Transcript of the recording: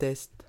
test.